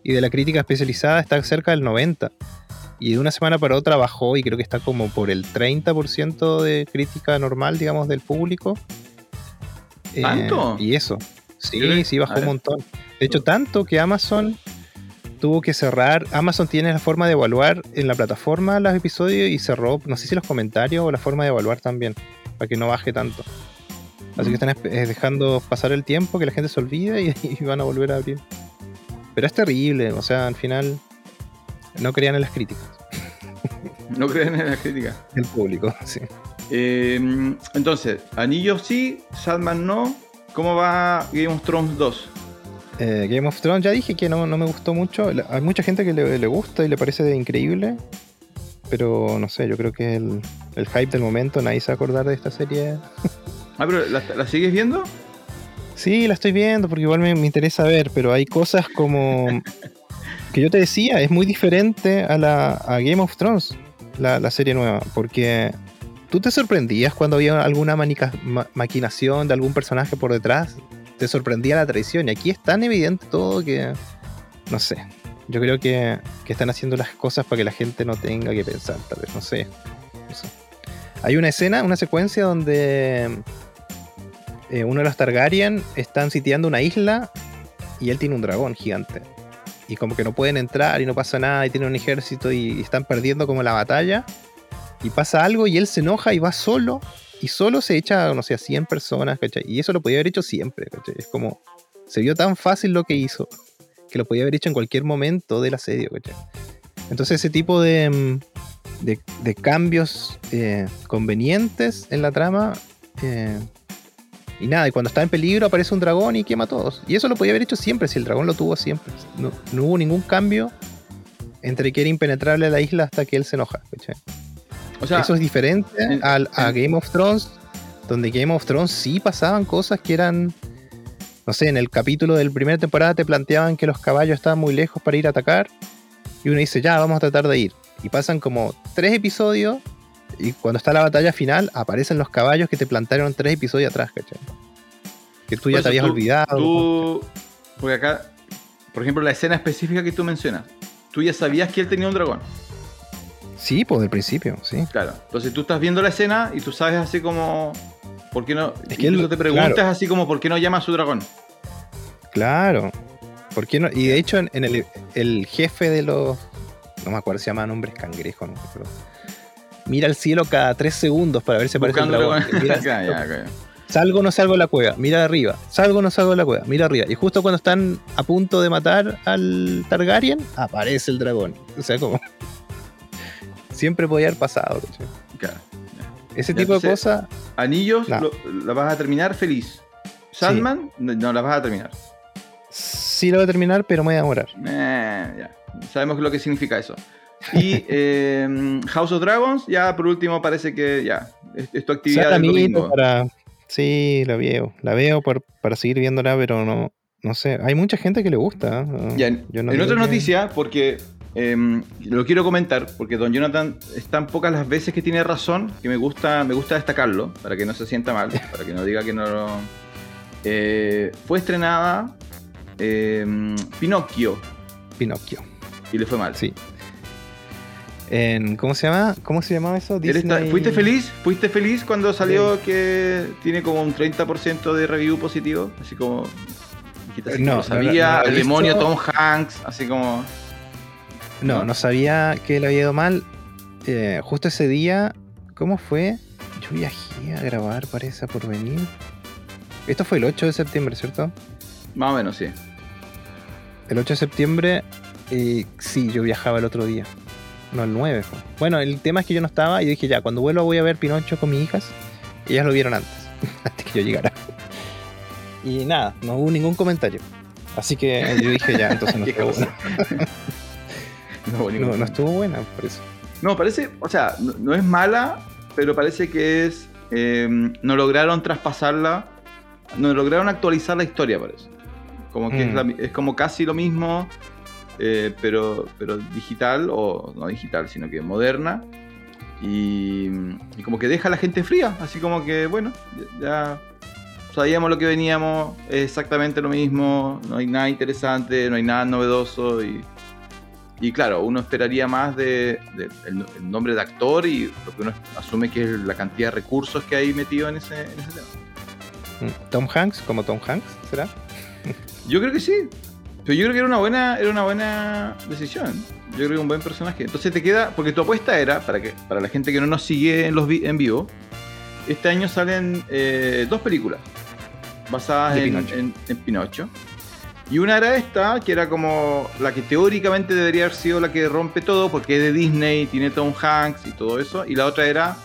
y de la crítica especializada está cerca del 90%. Y de una semana para otra bajó y creo que está como por el 30% de crítica normal, digamos, del público. Eh, ¿Tanto? y eso. Sí, sí, bajó un montón. De hecho, tanto que Amazon tuvo que cerrar. Amazon tiene la forma de evaluar en la plataforma los episodios y cerró, no sé si los comentarios o la forma de evaluar también, para que no baje tanto. Así que están esp- eh, dejando pasar el tiempo, que la gente se olvide y, *laughs* y van a volver a abrir. Pero es terrible, o sea, al final no crean en las críticas No creen en la crítica. del público. *laughs* Sí. Eh, entonces, Anillo sí, Sandman no. ¿Cómo va Game of Thrones 2? Eh, Game of Thrones ya dije que no, no me gustó mucho. Hay mucha gente que le, le gusta y le parece increíble. Pero no sé, yo creo que el, el hype del momento, nadie se va a acordar de esta serie. Ah, pero ¿la, la sigues viendo? Sí, la estoy viendo porque igual me, me interesa ver, pero hay cosas como *laughs* que yo te decía, es muy diferente a la a Game of Thrones, la, la serie nueva, porque tú te sorprendías cuando había alguna manica- ma- maquinación de algún personaje por detrás, te sorprendía la traición y aquí es tan evidente todo que no sé. Yo creo que, que están haciendo las cosas para que la gente no tenga que pensar, tal vez, no sé. Hay una escena, una secuencia donde eh, uno de los Targaryen están sitiando una isla y él tiene un dragón gigante. Y como que no pueden entrar y no pasa nada y tiene un ejército y, y están perdiendo como la batalla. Y pasa algo y él se enoja y va solo. Y solo se echa, no sé, a 100 personas, ¿cachai? Y eso lo podía haber hecho siempre, ¿cachai? Es como, se vio tan fácil lo que hizo, que lo podía haber hecho en cualquier momento del asedio, ¿cachai? Entonces ese tipo de, mm, de, cambios eh, convenientes en la trama eh, Y nada, y cuando está en peligro aparece un dragón y quema a todos. Y eso lo podía haber hecho siempre, si el dragón lo tuvo siempre. No, hubo ningún cambio entre que era impenetrable la isla hasta que él se enoja. ¿cachai? O sea, eso es diferente en- al- a Game of Thrones, donde Game of Thrones sí pasaban cosas que eran. No sé, en el capítulo del primera temporada te planteaban que los caballos estaban muy lejos para ir a atacar. Y uno dice, ya, vamos a tratar de ir. Y pasan como tres episodios. Y cuando está la batalla final, aparecen los caballos que te plantaron tres episodios atrás, ¿cachai? Que tú ya te habías tú- olvidado. tú, porque acá, por ejemplo, la escena específica que tú mencionas, tú ya sabías que él tenía un dragón. Sí, pues del principio, sí. Claro. Entonces tú estás viendo la escena y tú sabes así como. ¿Por qué no? Es que él- te preguntas claro. así como ¿por qué no llama a su dragón? Claro. ¿Por qué no? Y de hecho, en, en el, el jefe de los. No me acuerdo si se llama nombres cangrejo, no me acuerdo. Mira el cielo cada tres segundos para ver si aparece un Buscando dragón. dragón. Mira, *laughs* Ya, ya, ya. salgo o no salgo de la cueva, mira arriba. Salgo o no salgo de la cueva, mira arriba. Y justo cuando están a punto de matar al Targaryen, aparece el dragón. O sea, como. Siempre podía haber pasado. Claro. Ese Ya, tipo de cosas, Anillos, No. lo- la vas a terminar feliz. Sandman, no, no la vas a terminar. sí lo voy a terminar, pero me voy a demorar. Eh, ya. Sabemos lo que significa eso. Y *laughs* eh, House of Dragons, ya por último parece que ya. Es, es tu actividad Sea la del para. Sí, la veo. La veo por- para seguir viéndola, pero no. No sé. Hay mucha gente que le gusta. ¿eh? Ya, en Yo no en digo otra que- noticia, porque em, lo quiero comentar, porque Don Jonathan es tan pocas las veces que tiene razón que me gusta, me gusta destacarlo, para que no se sienta mal, *laughs* para que no diga que no lo... Eh, fue estrenada em, Pinocchio Pinocchio. y le fue mal. Sí. En, ¿Cómo se llama? ¿Cómo se llamaba eso? Está- ¿Fuiste feliz? ¿Fuiste feliz cuando salió que tiene como un 30% de review positivo? Así como... así, No, lo sabía, no, no, el demonio Tom Hanks, así como... No, ¿no? sabía que le había ido mal. Eh, justo ese día, ¿cómo fue? Yo viajé a grabar, parece, por venir. Esto fue el 8 de septiembre, ¿cierto? Más o menos, sí. El 8 de septiembre, eh, sí, yo viajaba el otro día. No, el 9 fue. Bueno, el tema es que yo no estaba y yo dije, ya, cuando vuelva voy a ver Pinocho con mis hijas. Ellas lo vieron antes, *laughs* antes que yo llegara. Y nada, no hubo ningún comentario. Así que yo dije, ya, entonces no *laughs* cosa. buena. *laughs* *laughs* No, No, no estuvo buena, por eso. No, parece, o sea, no, no es mala, pero parece que es. eh, no lograron traspasarla, no lograron actualizar la historia, parece. Como que es, Mm. la mi- es como casi lo mismo, eh, pero, pero digital, o no digital, sino que moderna. Y, y como que deja a la gente fría, así como que, bueno, ya sabíamos lo que veníamos, es exactamente lo mismo, no hay nada interesante, no hay nada novedoso y, y claro, uno esperaría más de, de- el, el nombre de actor y lo que uno asume que es la cantidad de recursos que hay metido en ese, en ese tema. Mm, Tom Hanks, como Tom Hanks, ¿será? *laughs* Yo creo que sí. Pero yo creo que era una buena, era una buena decisión. Yo creo que un buen personaje. Entonces te queda, porque tu apuesta era, para que para la gente que no nos sigue en los vi- en vivo, este año salen eh, dos películas basadas De en, Pinocho. en- en Pinocho. Y una era esta, que era como la que teóricamente debería haber sido la que rompe todo, porque es de Disney, tiene Tom Hanks y todo eso. Y la otra era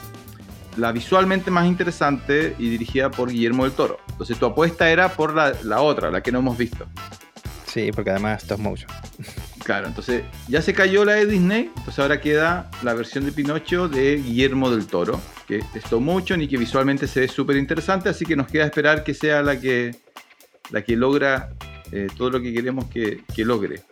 la visualmente más interesante y dirigida por Guillermo del Toro. Entonces tu apuesta era por la, la otra, la que no hemos visto. Sí, porque además stop motion. Claro, entonces ya se cayó la de Disney, entonces ahora queda la versión de Pinocho de Guillermo del Toro, que es stop motion y que visualmente se ve súper interesante, así que nos queda esperar que sea la que, la que logra eh, todo lo que queremos que, que logre.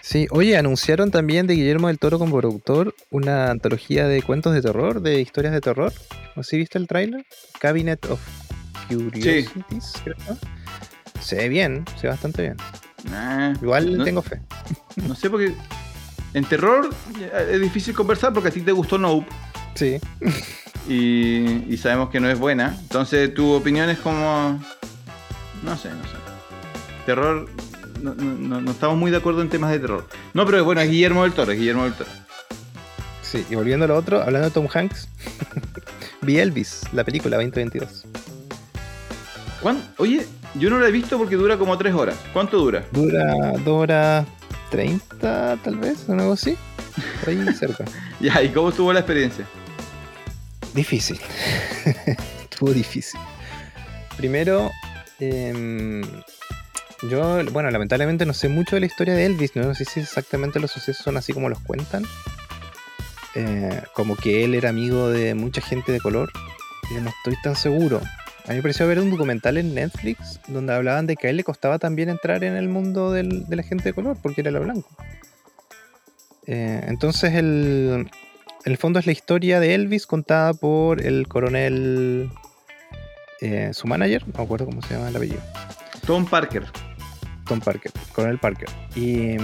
Sí, oye, anunciaron también de Guillermo del Toro como productor una antología de cuentos de terror, de historias de terror. ¿No si viste el tráiler? Cabinet of Curiosities, creo. Se ve bien, se ve bastante bien. Nah, Igual no, tengo fe. no sé porque en terror es difícil conversar porque a ti te gustó Nope Sí. y, y sabemos que no es buena, entonces tu opinión es como... No sé, no sé. Terror... No, no- no- estamos muy de acuerdo en temas de terror. No, pero bueno, es Guillermo del Toro, es Guillermo del Toro. Sí, y volviendo a lo otro, hablando de Tom Hanks, *laughs* vi Elvis, la película 2022. ¿Cuán- Oye, yo no la he visto porque dura como tres horas. ¿Cuánto dura? Dura 2 horas 30, tal vez, o algo así. Por ahí *laughs* cerca. Ya, ¿y cómo estuvo la experiencia? Difícil. *laughs* Estuvo difícil. Primero, em, yo, bueno, lamentablemente no sé mucho de la historia de Elvis, no, sé si exactamente los sucesos son así como los cuentan. Eh, como que él era amigo de mucha gente de color. Yo no estoy tan seguro. A mí me pareció ver un documental en Netflix donde hablaban de que a él le costaba también entrar en el mundo de la gente de color porque era lo blanco. Eh, entonces, el, el fondo es la historia de Elvis contada por el coronel, eh, su manager, no me acuerdo cómo se llama el apellido. Tom Parker. Tom Parker, coronel Parker. Y,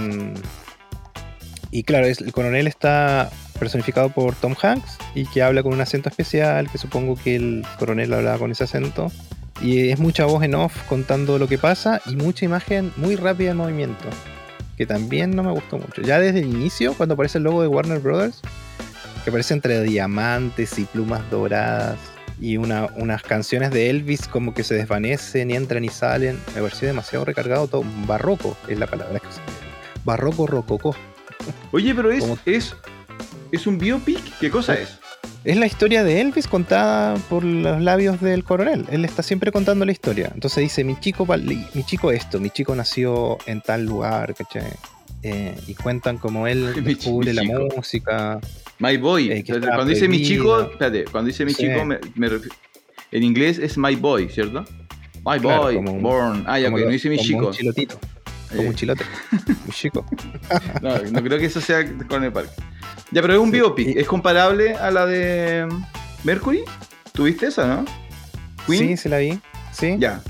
y claro, es- el coronel está personificado por Tom Hanks y que habla con un acento especial, que supongo que el coronel hablaba con ese acento. Y es mucha voz en off contando lo que pasa y mucha imagen muy rápida en movimiento, que también no me gustó mucho. Ya desde el inicio, cuando aparece el logo de Warner Brothers, que aparece entre diamantes y plumas doradas y una- unas canciones de Elvis como que se desvanecen y entran y salen. Me pareció demasiado recargado, todo barroco es la palabra. Barroco rococó. Oye, pero es, es, es un biopic. ¿Qué cosa es? Es la historia de Elvis contada por los labios del coronel. Él está siempre contando la historia. Entonces dice, mi chico, mi chico esto, mi chico nació en tal lugar, ¿cachai? Eh, y cuentan como él *laughs* descubre mi la música. My boy. Eh, que Cuando dice mi chico, espérate, cuando dice mi Sí. chico, me, me en inglés es my boy, ¿cierto? My Claro, boy, un- born. Ah, ya, lo- no dice mi como chico. un chilotito, como Eh, un chilote. *laughs* mi chico. *laughs* no, no creo que eso sea con el parque. Ya, pero es un Sí, biopic. y- ¿Es comparable a la de Mercury? ¿Tuviste esa, no? Queen. Sí, se la vi. Sí. Ya.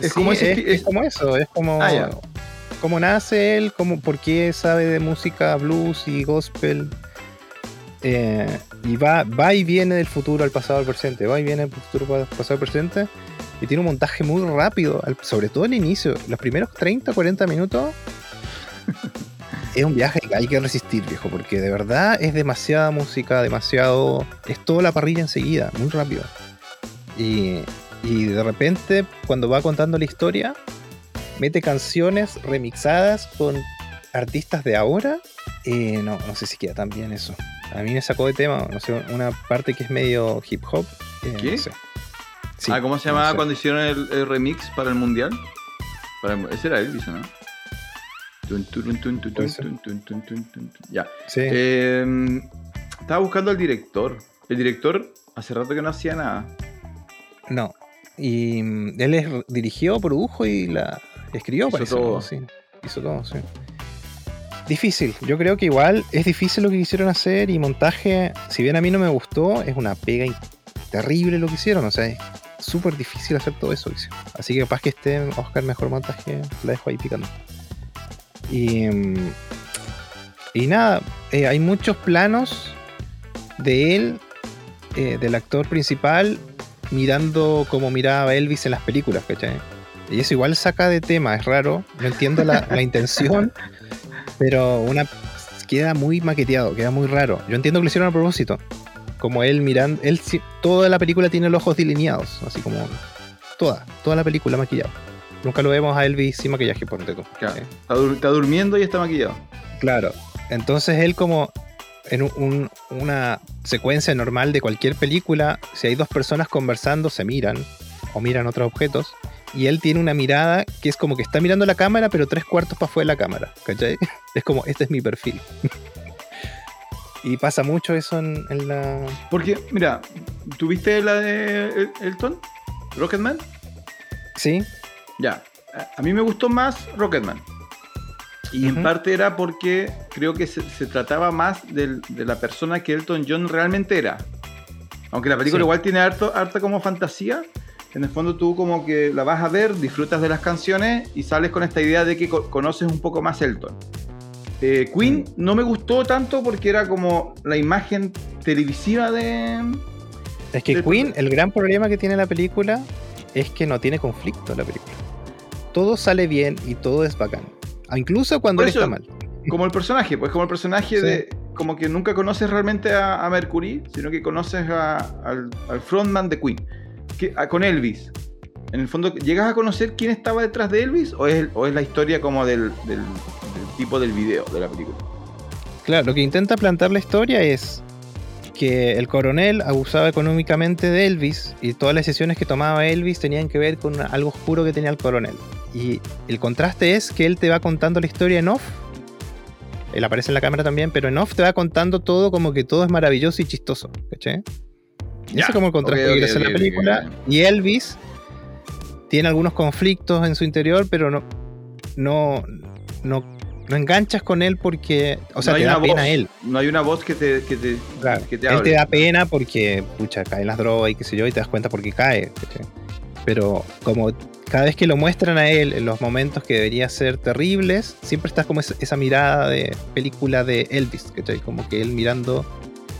Es Sí, como ese es, esti- es es- como eso, es como Ah, ya. cómo nace él, cómo, por qué sabe de música blues y gospel. Eh, y va, va y viene del futuro al pasado al presente, va y viene del futuro pa- pasado al presente. Y tiene un montaje muy rápido, al- sobre todo al inicio, los primeros 30, 40 minutos. *laughs* es un viaje que hay que resistir, viejo, porque de verdad es demasiada música, demasiado. Es toda la parrilla enseguida, muy rápido. Y, y de repente, cuando va contando la historia, mete canciones remixadas con artistas de ahora. Eh, no, no sé si queda tan bien eso. A mí me sacó de tema, no sé, una parte que es medio hip hop. eh, ¿Qué? no sé. Sí, ah, ¿cómo se no llamaba sé. cuando hicieron el, el remix para el mundial? Para el- ese era Elvis, ¿no? Ya. Sí. Eh, estaba buscando al director. El director hace rato que no hacía nada. No. Y mm, él es, dirigió, produjo y la escribió, Hizo parece. todo. ¿no? Sí. Hizo todo, sí. Difícil. Yo creo que igual es difícil lo que quisieron hacer y montaje, si bien a mí no me gustó, es una pega terrible lo que hicieron. O sea, es súper difícil hacer todo eso. Así que capaz que esté Oscar mejor montaje, la dejo ahí picando. Y, mm, y nada, eh, hay muchos planos de él, eh, del actor principal, mirando como miraba Elvis en las películas, ¿cachai? Y eso igual saca de tema, es raro, no entiendo la, la *laughs* intención, pero una queda muy maqueteado, queda muy raro. Yo entiendo que lo hicieron a propósito, como él mirando, él toda la película tiene los ojos delineados, así como toda, toda la película maquillado. Nunca lo vemos a Elvis sin maquillaje, ponte tú. Claro. ¿sí? Está, dur- está durmiendo y está maquillado. Claro. Entonces él como en un- un- una secuencia normal de cualquier película, si hay dos personas conversando, se miran o miran otros objetos. Y él tiene una mirada que es como que está mirando la cámara, pero tres cuartos para afuera de la cámara. ¿Cachai? *laughs* Es como, este es mi perfil. *laughs* y pasa mucho eso en, en la... Porque, mira, ¿tuviste la de El- Elton? ¿Rocketman? Sí, Ya. A- mí me gustó más Rocketman. Y en parte era porque creo que se, se trataba más del- de la persona que Elton John realmente era. Aunque la película Sí. igual tiene harto, harta como fantasía, en el fondo tú como que la vas a ver, disfrutas de las canciones y sales con esta idea de que co- conoces un poco más Elton. Eh, Queen no me gustó tanto porque era como la imagen televisiva de... es que Queen, el gran problema que tiene la película es que no tiene conflicto la película. Todo sale bien y todo es bacán. Ah, Incluso cuando Por él eso- está mal. Como el personaje, pues como el personaje Sí. de. Como que nunca conoces realmente a, a Mercury, sino que conoces a- al, al frontman de Queen. Que, a- con Elvis. En el fondo, ¿llegas a conocer quién estaba detrás de Elvis? ¿O es, la historia como del, del- tipo del video de la película? Claro, lo que intenta plantar la historia es que el coronel abusaba económicamente de Elvis y todas las sesiones que tomaba Elvis tenían que ver con algo oscuro que tenía el coronel. Y el contraste es que él te va contando la historia en off. Él aparece en la cámara también, pero en off te va contando todo como que todo es maravilloso y chistoso. ¿Caché? Ese es como el contraste que quiere la película. Y Elvis tiene algunos conflictos en su interior, pero no, no, no no enganchas con él porque, o sea, te da pena él. No hay una voz que te, que te, Él te da pena porque, pucha, caen las drogas y qué sé yo, y te das cuenta por qué cae. Pero como cada vez que lo muestran a él en los momentos que debería ser terribles, siempre está como esa, mirada de película de Elvis, ¿cachai? Como que él mirando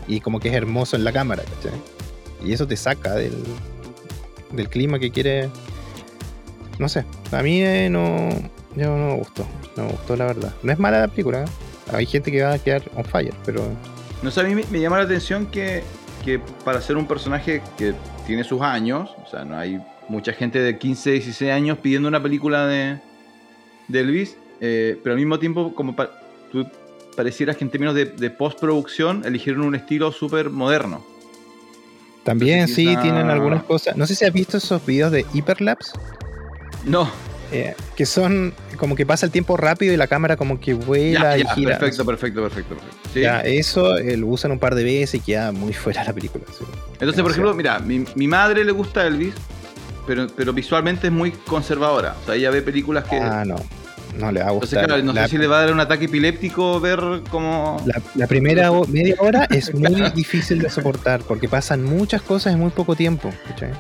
y como que es hermoso en la cámara, ¿cachai? Y eso te saca del, del clima que quiere. No sé, a mí eh, no yo no me gustó, no me gustó la verdad. No es mala la película, ¿eh? hay gente que va a quedar on fire, pero... No sé, a mí me, llama la atención que, que, para ser un personaje que tiene sus años, o sea, no hay mucha gente de 15, 16 años pidiendo una película de, de Elvis, eh, pero al mismo tiempo, como tú parecieras que en términos de, postproducción eligieron un estilo súper moderno. También sí, tienen algunas cosas. No sé si has visto esos videos de Hyperlapse. No. Eh, que son como que pasa el tiempo rápido y la cámara como que vuela y gira. Perfecto, perfecto, perfecto, perfecto. Ya, eso eh, lo usan un par de veces y queda muy fuera la película. Entonces, por ejemplo, mira, mi, mi, madre le gusta Elvis, pero, pero visualmente es muy conservadora. O sea, ella ve películas que. Ah, no no le va a gustar. Entonces, claro, no sé si le va a dar un ataque epiléptico ver cómo. La, primera *laughs* media hora es *laughs* muy difícil de soportar porque pasan muchas cosas en muy poco tiempo.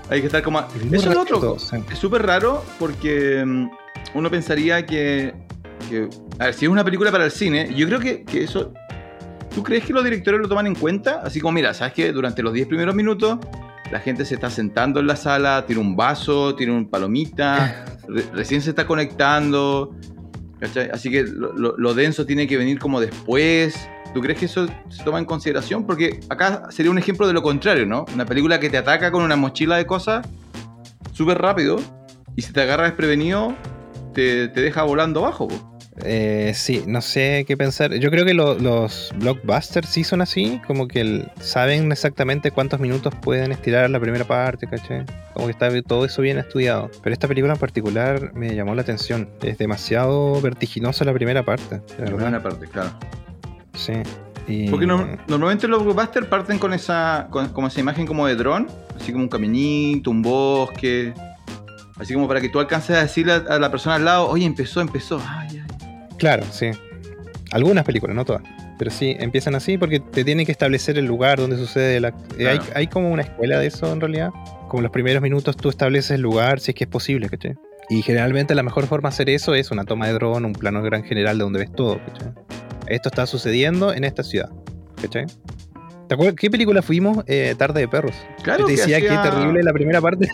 Hay que estar como. Eso es otro. Es súper raro porque mm, uno pensaría que, A ver, si es una película para el cine, yo creo que, que eso. ¿Tú crees que los directores lo toman en cuenta? Así como, mira, ¿sabes que Durante los 10 primeros minutos la gente se está sentando en la sala, tiene un vaso, tiene un palomita, *laughs* recién se está conectando, Así que lo, denso tiene que venir como después. ¿Tú crees que eso se toma en consideración? Porque acá sería un ejemplo de lo contrario, ¿no? Una película que te ataca con una mochila de cosas súper rápido y si te agarra desprevenido, te, te deja volando abajo. Eh, sí, no sé qué pensar. Yo creo que los blockbusters sí son así, como que saben exactamente cuántos minutos pueden estirar la primera parte, ¿caché? Como que está todo eso bien estudiado. Pero esta película en particular me llamó la atención. Es demasiado vertiginosa la primera parte. La primera parte, claro. Sí. Porque normalmente los blockbusters parten con esa, como esa imagen como de dron, así como un caminito, un bosque. Así como para que tú alcances a decirle a la persona al lado, oye, empezó, empezó. Ay, ay. Claro, sí. Algunas películas, no todas. Pero sí, empiezan así porque te tienen que establecer el lugar donde sucede la... Eh, hay, como una escuela de eso en realidad. Como los primeros minutos tú estableces el lugar si es que es posible, ¿cachai? Y generalmente la mejor forma de hacer eso es una toma de dron, un plano gran general de donde ves todo, ¿cachai? Esto está sucediendo en esta ciudad, ¿cachai? ¿Te acuerdas qué película fuimos? Eh, Tarde de Perros. Claro. Yo te decía que, terrible la primera parte.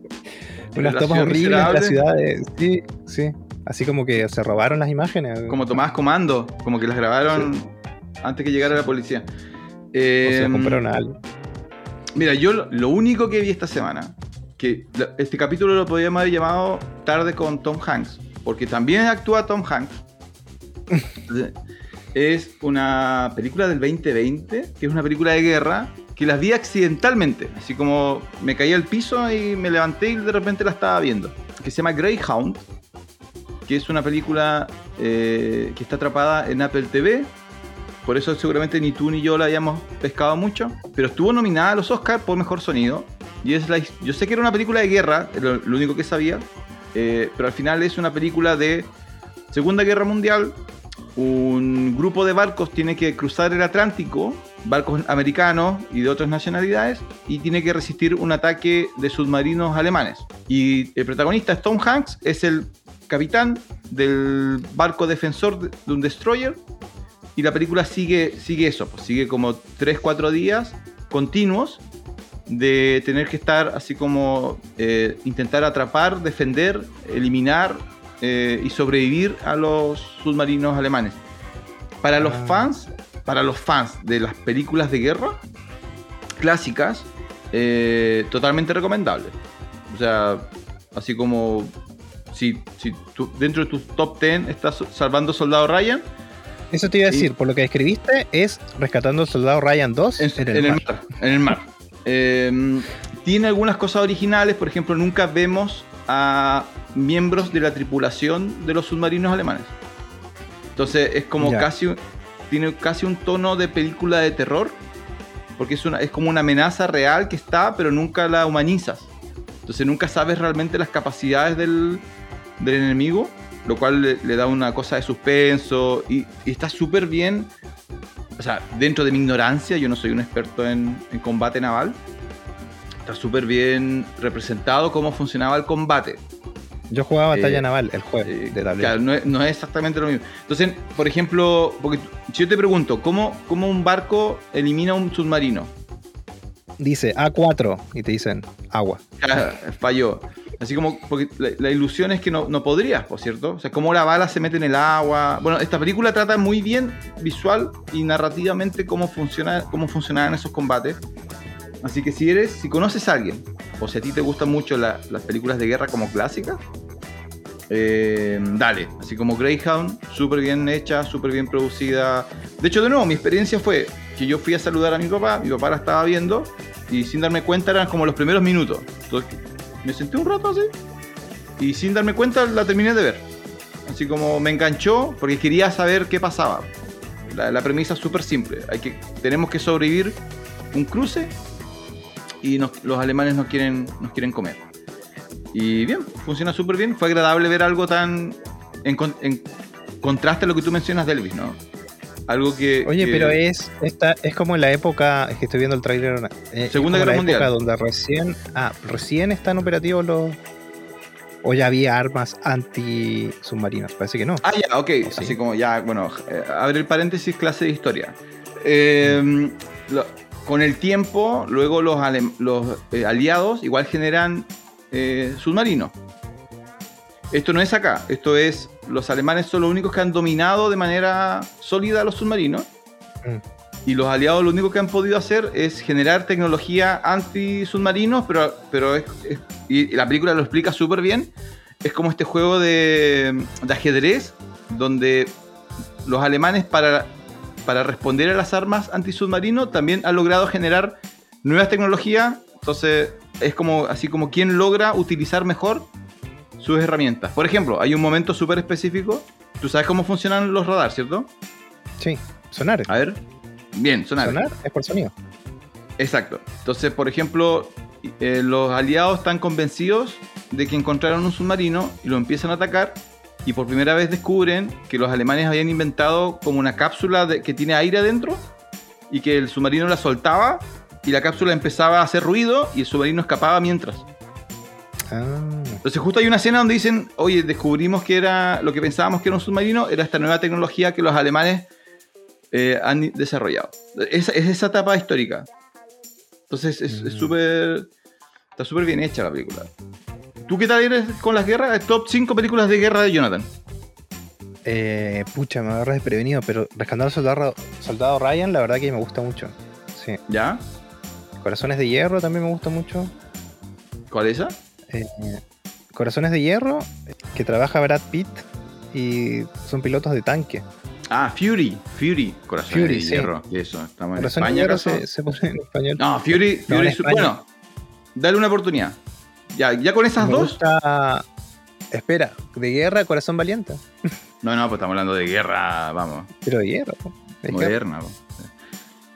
*laughs* Unas tomas horribles en la ciudad. Sí, sí. Así como que se robaron las imágenes. Como tomadas comando, como que las grabaron antes que llegara la policía. o se em, compraron algo. Mira, yo lo, único que vi esta semana, que este capítulo lo podríamos haber llamado Tarde con Tom Hanks, porque también actúa Tom Hanks. *laughs* es una película del 2020, que es una película de guerra, que las vi accidentalmente, así como me caí al piso y me levanté y de repente la estaba viendo, que se llama Greyhound que es una película eh, que está atrapada en Apple TV. Por eso seguramente ni tú ni yo la hayamos pescado mucho. Pero estuvo nominada a los Oscars por Mejor Sonido. Y es la, yo sé que era una película de guerra, lo, lo único que sabía. Eh, pero al final es una película de Segunda Guerra Mundial. Un grupo de barcos tiene que cruzar el Atlántico, barcos americanos y de otras nacionalidades, y tiene que resistir un ataque de submarinos alemanes. Y el protagonista, Tom Hanks, es el capitán del barco defensor de un destroyer. Y la película sigue, sigue eso, pues sigue como 3-4 días continuos de tener que estar así como eh, intentar atrapar, defender, eliminar eh, y sobrevivir a los submarinos alemanes. Para los ah. fans, para los fans de las películas de guerra clásicas, eh, totalmente recomendable. O sea, así como si, si tú, dentro de tu top 10 estás salvando Soldado Ryan, Eso te iba a decir, por lo que escribiste, es Rescatando Soldado Ryan 2 en, el, mar. En el mar. *laughs* Em, tiene algunas cosas originales, por ejemplo, nunca vemos a miembros de la tripulación de los submarinos alemanes. Entonces es como casi tiene casi un tono de película de terror, porque es una es como una amenaza real que está, pero nunca la humanizas. Entonces nunca sabes realmente las capacidades del, del enemigo, lo cual le, da una cosa de suspenso y, está súper bien. O sea, dentro de mi ignorancia, yo no soy un experto en, en combate naval, está súper bien representado cómo funcionaba el combate. Yo jugaba batalla eh, naval, el juego eh, de Claro, no es, exactamente lo mismo. Entonces, por ejemplo, porque si yo te pregunto, ¿cómo, cómo un barco elimina un submarino? Dice A4 y te dicen agua. falló. Así como, porque la, ilusión es que no, no, podrías, por cierto. O sea, cómo la bala se mete en el agua. Bueno, esta película trata muy bien visual y narrativamente cómo, funciona, cómo funcionaban esos combates. Así que si eres, si conoces a alguien, o si a ti te gustan mucho las películas de guerra como clásicas, eh, dale. Así como Greyhound, súper bien hecha, súper bien producida. De hecho, de nuevo, mi experiencia fue que yo fui a saludar a mi papá, mi papá la estaba viendo, y sin darme cuenta eran como los primeros minutos. Entonces, me senté un rato así, y sin darme cuenta la terminé de ver. Así como me enganchó porque quería saber qué pasaba. La, premisa es súper simple. Hay que, tenemos que sobrevivir un cruce y los alemanes nos quieren, nos quieren comer. Y bien, funciona súper bien. Fue agradable ver algo tan en, contraste a lo que tú mencionas de Elvis, ¿no? Algo que. Oye, pero es esta, es como en la época, es que estoy viendo el trailer. Eh, Segunda Guerra Mundial. donde recién. Ah, recién están operativos los. O ya había armas anti-submarinos. Parece que no. Ah, ya, ok. Así como ya, bueno, eh, abre el paréntesis, clase de historia. Eh, con el tiempo, luego los, los eh, aliados igual generan eh, submarinos. Esto no es acá, esto es, los alemanes son los únicos que han dominado de manera sólida los submarinos. Mm. Y los aliados lo único que han podido hacer es generar tecnología anti-submarinos, pero, pero y la película lo explica súper bien. Es como este juego de, de ajedrez, donde los alemanes para para responder a las armas antisubmarino, también ha logrado generar nuevas tecnologías. Entonces, es como así como quien logra utilizar mejor sus herramientas. Por ejemplo, hay un momento súper específico. Tú sabes cómo funcionan los radares, ¿cierto? Sí, sonar. A ver. Bien, sonar. Sonar es por sonido. Exacto. Entonces, por ejemplo, eh, los aliados están convencidos de que encontraron un submarino y lo empiezan a atacar y por primera vez descubren que los alemanes habían inventado como una cápsula que tiene aire adentro y que el submarino la soltaba y la cápsula empezaba a hacer ruido y el submarino escapaba mientras. Ah. Entonces justo hay una escena donde dicen, oye, descubrimos que era lo que pensábamos que era un submarino, era esta nueva tecnología que los alemanes eh, han desarrollado. Es, esa etapa histórica. Entonces es mm. súper... está súper bien hecha la película. ¿Tú qué tal eres con las guerras? Top 5 películas de guerra de Jonathan. Eh, pucha, me agarras desprevenido, pero Rescatando al soldado, soldado, Ryan, la verdad que me gusta mucho. Sí. ¿Ya? Corazones de Hierro también me gusta mucho. ¿Cuál es esa? Eh, Corazones de Hierro, que trabaja Brad Pitt y son pilotos de tanque. Ah, Fury, Fury, Corazones de Hierro. Eso, estamos en España. se, se, pone en español. No, Fury, Fury bueno, dale una oportunidad. Ya, ya con esas dos. Espera, de guerra, corazón valiente. No, no, pues estamos hablando de guerra, vamos. Pero de guerra, Moderna.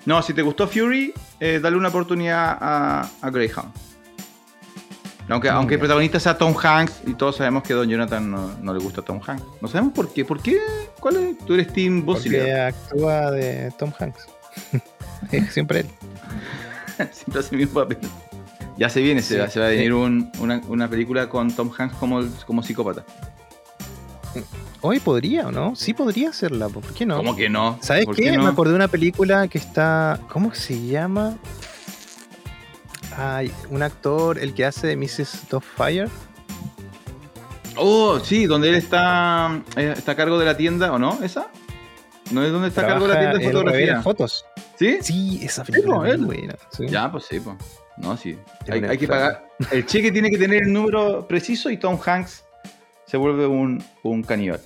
No, si te gustó Fury, eh, dale una oportunidad a, a Greyhound. Aunque, aunque el protagonista sea Tom Hanks y todos sabemos que Don Jonathan no, le gusta a Tom Hanks. No sabemos por qué. ¿Por qué? ¿Cuál es? ¿Tú eres Team Bosilia? Porque actúa de Tom Hanks. *laughs* Siempre él. *laughs* Siempre hace el mismo papel. Ya se viene, se, va, a venir una, película con Tom Hanks como, como psicópata. Hoy podría, ¿o no? Sí podría hacerla, ¿por qué no? ¿Cómo que no? ¿Sabes qué? Me acordé de una película que está. ¿Cómo se llama? Ay, un actor, el que hace Mrs. Fire. Oh, sí, donde él está, eh, está a cargo de la tienda, ¿o no? ¿Esa? ¿No es donde está a cargo de la tienda de fotografía? fotos. ¿Sí? Sí, esa película es buena. Ya, pues sí, pues. No, sí. Hay, que pagar. El cheque tiene que tener el número preciso y Tom Hanks se vuelve un, un caníbal.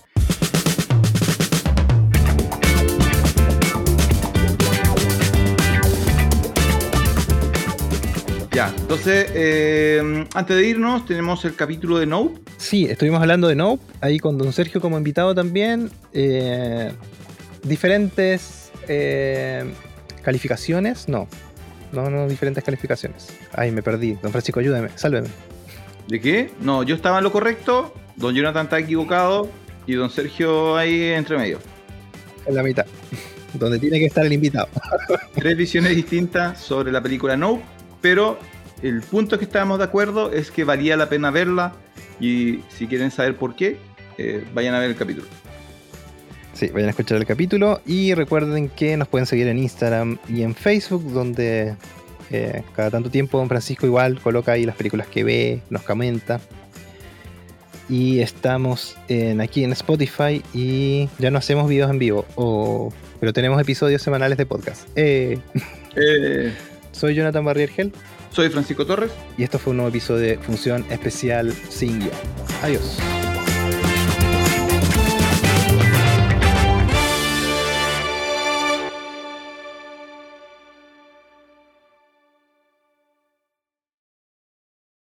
Ya, entonces, eh, antes de irnos, tenemos el capítulo de Nope. Sí, estuvimos hablando de Nope, ahí con Don Sergio como invitado también. Eh, diferentes eh, calificaciones, no, no, no, diferentes calificaciones. Ay, me perdí. Don Francisco, ayúdame, sálveme. ¿De qué? No, yo estaba en lo correcto, Don Jonathan está equivocado y Don Sergio ahí entre medio. En la mitad. Donde tiene que estar el invitado. *laughs* Tres visiones distintas sobre la película Nope, pero el punto que estábamos de acuerdo es que valía la pena verla y si quieren saber por qué, eh, vayan a ver el capítulo. Sí, vayan a escuchar el capítulo y recuerden que nos pueden seguir en Instagram y en Facebook, donde eh, cada tanto tiempo Don Francisco igual coloca ahí las películas que ve, nos comenta. Y estamos en, aquí en Spotify y ya no hacemos videos en vivo, o- pero tenemos episodios semanales de podcast. Eh, Eh, *laughs* soy Jonathan Barriergel soy Francisco Torres. y esto fue un nuevo episodio de Función Especial Sin Guión. Adiós.